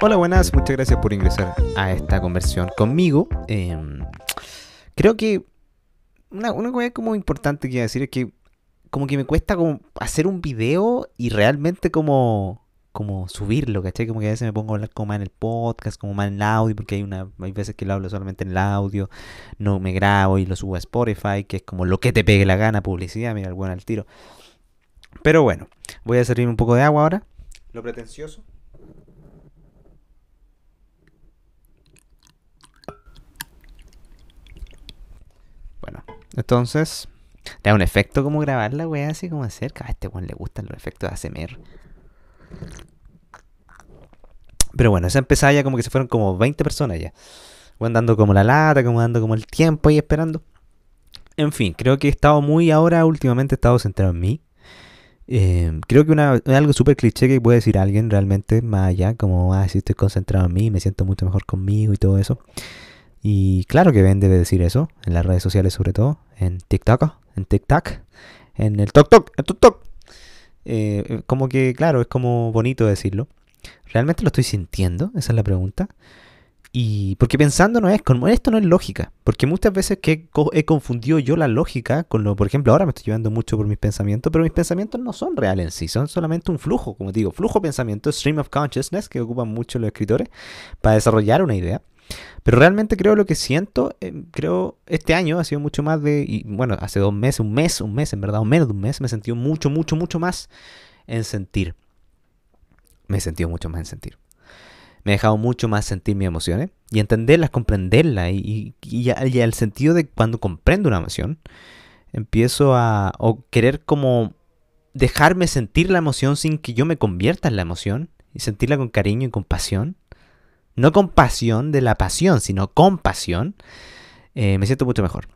Hola, buenas, muchas gracias por ingresar a esta conversión conmigo. Em, creo que una, cosa como importante que decir es que como que me cuesta como hacer un video y realmente como como subirlo, ¿cachai? Como que a veces me pongo a hablar como más en el podcast, como más en el audio, porque hay una veces que lo hablo solamente en el audio, no me grabo y lo subo a Spotify, que es como lo que te pegue la gana, publicidad, mira el buen al tiro. Pero bueno, voy a servir un poco de agua ahora. Lo pretencioso. Bueno, entonces, da un efecto como grabar la wea así como cerca. A este weón le gustan los efectos de ASMR. Pero bueno, esa empezada ya como que se fueron como 20 personas ya. Weón dando como la lata, como dando como el tiempo ahí esperando. En fin, creo que he estado muy ahora, últimamente he estado centrado en mí. Eh, creo que una, algo súper cliché que puede decir alguien realmente, más allá, como, ah, si estoy concentrado en mí, me siento mucho mejor conmigo y todo eso. Y claro que Ben debe decir eso, en las redes sociales sobre todo, en TikTok, en TikTok, en el TokTok, en TokTok. Eh, como que, claro, es como bonito decirlo. ¿Realmente lo estoy sintiendo? Esa es la pregunta. Y porque pensando no es, como esto no es lógica, porque muchas veces que he confundido yo la lógica con lo, por ejemplo, ahora me estoy llevando mucho por mis pensamientos, pero mis pensamientos no son reales en sí, son solamente un flujo, como digo, flujo pensamiento, stream of consciousness, que ocupan mucho los escritores para desarrollar una idea. Pero realmente creo lo que siento, eh, creo este año ha sido mucho más de, y bueno, hace dos meses, un mes, un mes en verdad, o menos de un mes, me he sentido mucho, mucho, mucho más en sentir. Me he sentido mucho más en sentir. Me ha dejado mucho más sentir mis emociones y entenderlas, comprenderlas y, y, al sentido de cuando comprendo una emoción, empiezo a querer como dejarme sentir la emoción sin que yo me convierta en la emoción y sentirla con cariño y compasión no con pasión de la pasión, sino con pasión, eh, me siento mucho mejor.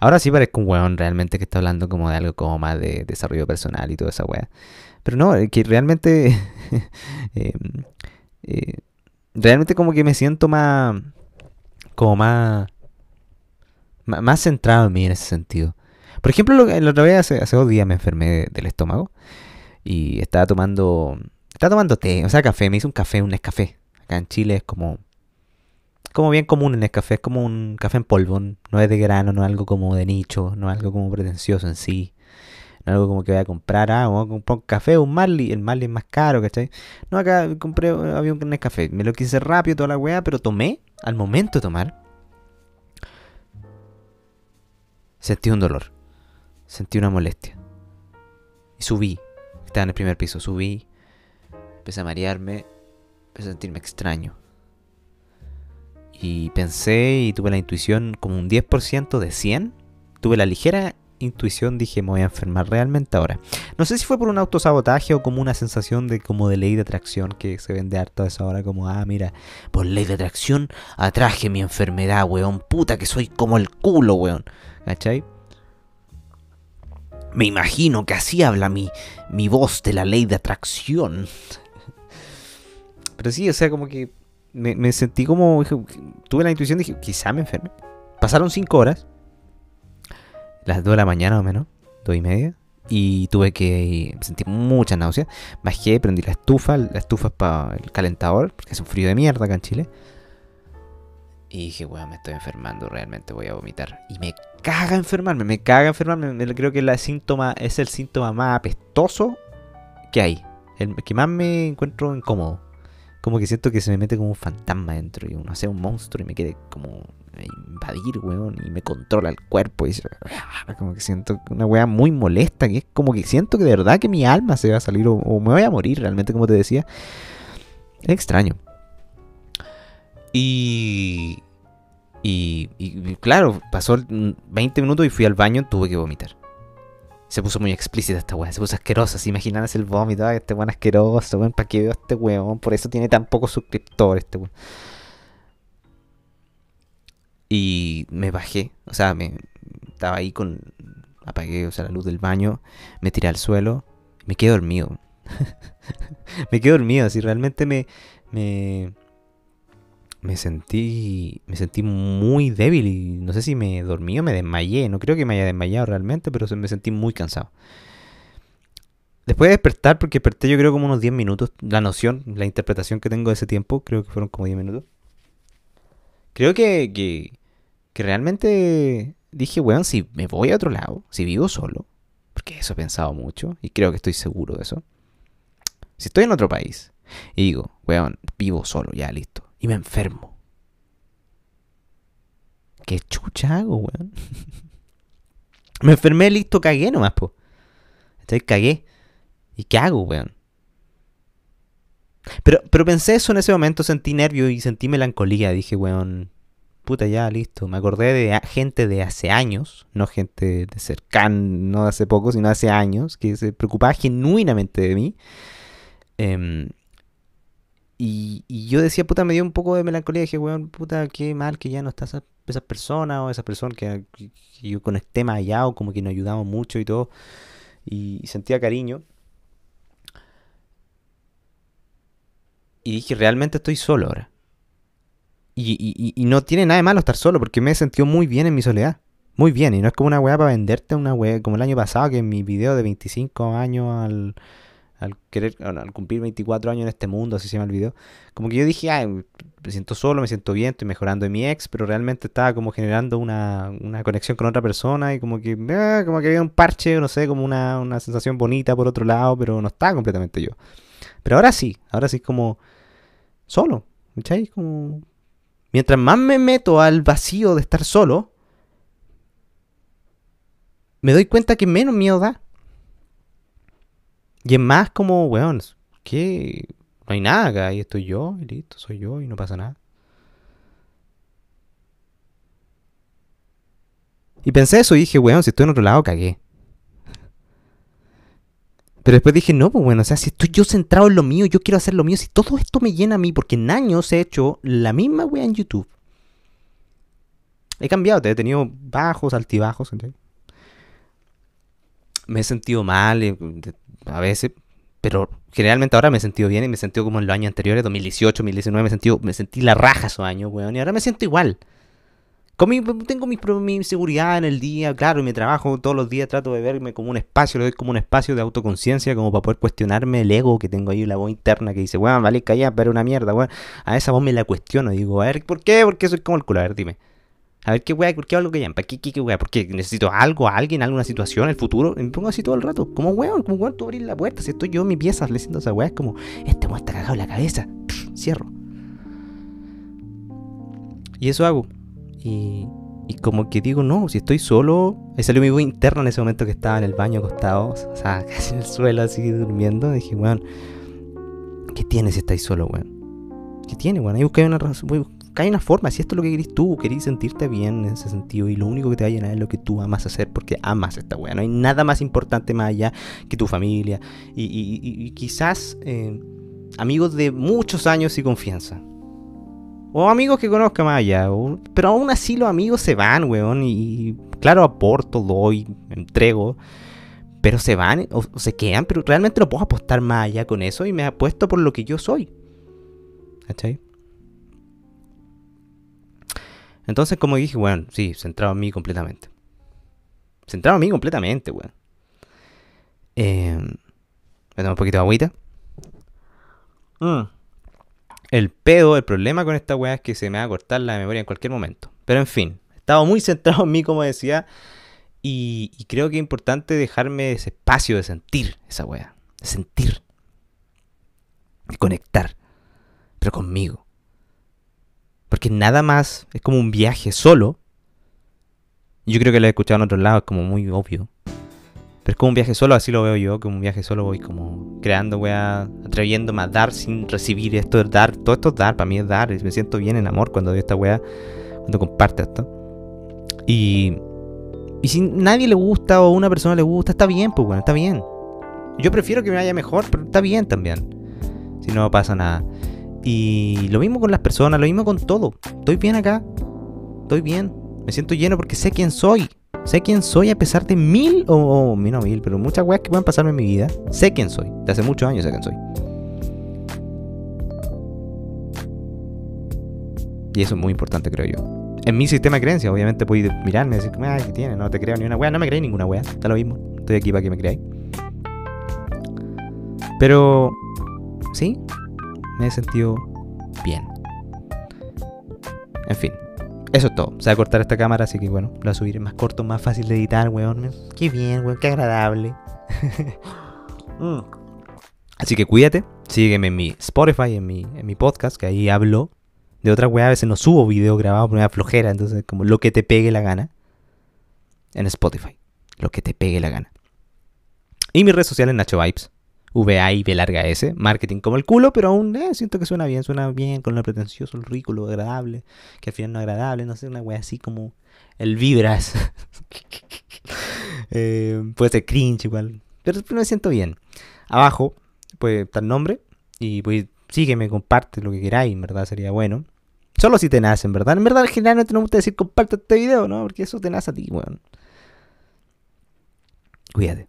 Ahora sí parezco un weón realmente que está hablando como de algo como más de desarrollo personal y toda esa weá. Pero no, que realmente... eh, eh, realmente como que me siento más... Como más... Más centrado en mí en ese sentido. Por ejemplo, la otra vez hace, dos días me enfermé del estómago. Y estaba tomando... Estaba tomando té, o sea, café. Me hice un café, un café Acá en Chile es como como bien común en el café, es como un café en polvo, no es de grano, no es algo como de nicho, no es algo como pretencioso en sí, no es algo como que voy a comprar, ah, voy a comprar un café, un Marley, el Marley es más caro, ¿cachai? No, acá compré, había un café, me lo quise rápido toda la weá, pero tomé, al momento de tomar, sentí un dolor, sentí una molestia, y subí, estaba en el primer piso, subí, empecé a marearme, empecé a sentirme extraño. Y pensé y tuve la intuición como un 10% de 100. Tuve la ligera intuición, dije, me voy a enfermar realmente ahora. No sé si fue por un autosabotaje o como una sensación de como de ley de atracción que se vende harto a esa hora, como, ah, mira, por ley de atracción atraje mi enfermedad, weón, puta que soy como el culo, weón. ¿Cachai? Me imagino que así habla mi, mi voz de la ley de atracción. Pero sí, o sea, como que me, sentí como. tuve la intuición, dije, quizá me enferme. Pasaron cinco horas. Las 2 de la mañana o menos, dos y media. Y tuve que sentir mucha náusea. Bajé, prendí la estufa. La estufa es para el calentador, porque es un frío de mierda acá en Chile. Y dije, weón, me estoy enfermando, realmente voy a vomitar. Y me caga enfermarme, me caga enfermarme. Creo que la síntoma es el síntoma más apestoso que hay. El que más me encuentro incómodo como que siento que se me mete como un fantasma dentro y uno hace un monstruo y me quiere como invadir, weón, y me controla el cuerpo y como que siento una weá muy molesta, que es como que siento que de verdad que mi alma se va a salir o, me voy a morir realmente, como te decía. Es extraño. Y, y, y claro, pasó 20 minutos y fui al baño, tuve que vomitar. Se puso muy explícita esta weá, se puso asquerosa. Se imaginan el vómito, este weón asqueroso, weón, ¿para qué veo a este weón? Por eso tiene tan pocos suscriptores este weón. Y me bajé, o sea, me estaba ahí con. Apagué, o sea, la luz del baño, me tiré al suelo, me quedé dormido. me quedé dormido, así realmente me, me, me sentí me sentí muy débil y no sé si me dormí o me desmayé. No creo que me haya desmayado realmente, pero me sentí muy cansado. Después de despertar, porque desperté yo creo como unos 10 minutos, la noción, la interpretación que tengo de ese tiempo, creo que fueron como 10 minutos. Creo que, que, realmente dije, weón, si me voy a otro lado, si vivo solo, porque eso he pensado mucho y creo que estoy seguro de eso. Si estoy en otro país y digo, weón, vivo solo, ya listo, y me enfermo. ¿Qué chucha hago, weón? me enfermé, listo, cagué nomás, po. Entonces cagué. ¿Y qué hago, weón? Pero, pero pensé eso en ese momento, sentí nervio y sentí melancolía. Dije, weón, puta, ya, listo. Me acordé de gente de hace años, no gente de cercano, no de hace poco, sino hace años, que se preocupaba genuinamente de mí. Em, y, yo decía, puta, me dio un poco de melancolía. Dije, weón, puta, qué mal que ya no está esa, esa persona o esa persona que, yo conecté más allá o como que nos ayudamos mucho y todo. Y, sentía cariño. Y dije, realmente estoy solo ahora. Y, no tiene nada de malo estar solo, porque me he sentido muy bien en mi soledad. Muy bien, y no es como una weá para venderte, una weá como el año pasado, que en mi video de 25 años al, al querer, al cumplir 24 años en este mundo, así se llama el video, como que yo dije, ay, me siento solo, me siento bien, estoy mejorando de mi ex, pero realmente estaba como generando una, una conexión con otra persona y como que, eh, como que había un parche, no sé, como una, una sensación bonita por otro lado, pero no estaba completamente yo. Pero ahora sí, ahora sí como solo, ¿cachai? Como Mientras más me meto al vacío de estar solo, me doy cuenta que menos miedo da. Y es más como, weón, que no hay nada acá, ahí estoy yo, y listo, soy yo, y no pasa nada. Y pensé eso y dije, weón, si estoy en otro lado, cagué. Pero después dije, no, pues bueno, o sea, si estoy yo centrado en lo mío, yo quiero hacer lo mío, si todo esto me llena a mí, porque en años he hecho la misma wea en YouTube. He cambiado, he tenido bajos, altibajos, Me he sentido mal eh, a veces, pero generalmente ahora me he sentido bien y me he sentido como en los años anteriores, 2018, 2019, me, sentido, me sentí la raja esos años, weón, y ahora me siento igual tengo mi, mi, seguridad en el día, claro, y mi trabajo todos los días trato de verme como un espacio, lo doy como un espacio de autoconciencia, como para poder cuestionarme el ego que tengo ahí, la voz interna que dice, weón, vale, calla, pero una mierda, weón. A esa voz me la cuestiono, digo, a ver, ¿por qué? ¿Por qué soy como el culo? A ver, dime. A ver, ¿qué weón? ¿Por qué algo que llaman? ¿Para qué, qué, qué weón? ¿Por qué necesito algo, alguien, alguna situación, el futuro? me pongo así todo el rato. Como weón, como weón, tú abrir la puerta. Si estoy yo en mi pieza le esa weón, es como, este weón está cagado en la cabeza. cierro. Y eso hago. Y, y como que digo, no, si estoy solo. Ahí salió mi voz interna en ese momento que estaba en el baño acostado, o sea, casi en el suelo, así durmiendo. Dije, weón, ¿qué tiene si estáis solo, weón? ¿Qué tiene, weón? Ahí buscáis una razón, hay una forma, si esto es lo que querís tú, querís sentirte bien en ese sentido y lo único que te va a llenar es lo que tú amas hacer porque amas esta weá. No hay nada más importante más allá que tu familia y, quizás eh, amigos de muchos años y confianza. O amigos que conozca más allá. pero aún así los amigos se van, weón. Y, claro, aporto, doy, entrego. Pero se van o, se quedan. Pero realmente no puedo apostar más allá con eso. Y me apuesto por lo que yo soy. ¿Cachai? Entonces, como dije, weón, sí, centrado en mí completamente. Centrado en mí completamente, weón. Eh, me tomo un poquito de agüita. Mmm. El pedo, el problema con esta weá es que se me va a cortar la memoria en cualquier momento. Pero en fin, estaba muy centrado en mí, como decía. Y, creo que es importante dejarme ese espacio de sentir esa weá. De sentir. De conectar. Pero conmigo. Porque nada más es como un viaje solo. Yo creo que lo he escuchado en otros lados, es como muy obvio. Pero es como un viaje solo, así lo veo yo, como un viaje solo voy como creando, weá, atreviéndome a dar sin recibir. Esto es dar, todo esto es dar, para mí es dar. Me siento bien en amor cuando veo esta weá, cuando comparte esto. Y, y si nadie le gusta o una persona le gusta, está bien, pues bueno, está bien. Yo prefiero que me vaya mejor, pero está bien también. Si no pasa nada. Y lo mismo con las personas, lo mismo con todo. Estoy bien acá. Estoy bien. Me siento lleno porque sé quién soy. Sé quién soy a pesar de mil, o oh, no mil, pero muchas weas que pueden pasarme en mi vida. Sé quién soy. De hace muchos años sé quién soy. Y eso es muy importante, creo yo. En mi sistema de creencias, obviamente puedes mirarme y decir, ay, ¿qué tiene? No te creo ni una wea. No me creéis ninguna wea. Está lo mismo. Estoy aquí para que me creáis. Pero, sí, me he sentido bien. En fin, eso es todo. Se va a cortar esta cámara, así que bueno, lo voy a subir más corto, más fácil de editar, weón. Qué bien, weón, qué agradable. Mm. Así que cuídate, sígueme en mi Spotify, en mi, en mi podcast, que ahí hablo de otra weá. A veces no subo video grabado por una flojera, entonces como lo que te pegue la gana. En Spotify, lo que te pegue la gana. Y mis redes sociales, Nacho Vibes. VA y B larga S, marketing como el culo, pero aún eh, siento que suena bien, suena bien con lo pretencioso, el rico, agradable, que al final no es agradable, no sé, una wea así como el vibras. Eh, puede ser cringe igual, pero me siento bien. Abajo puede estar nombre y pues sígueme, comparte lo que queráis, en verdad sería bueno. Solo si te nace, en verdad. En verdad, generalmente no me gusta decir comparte este video, ¿no? Porque eso te nace a ti, weón. Cuídate.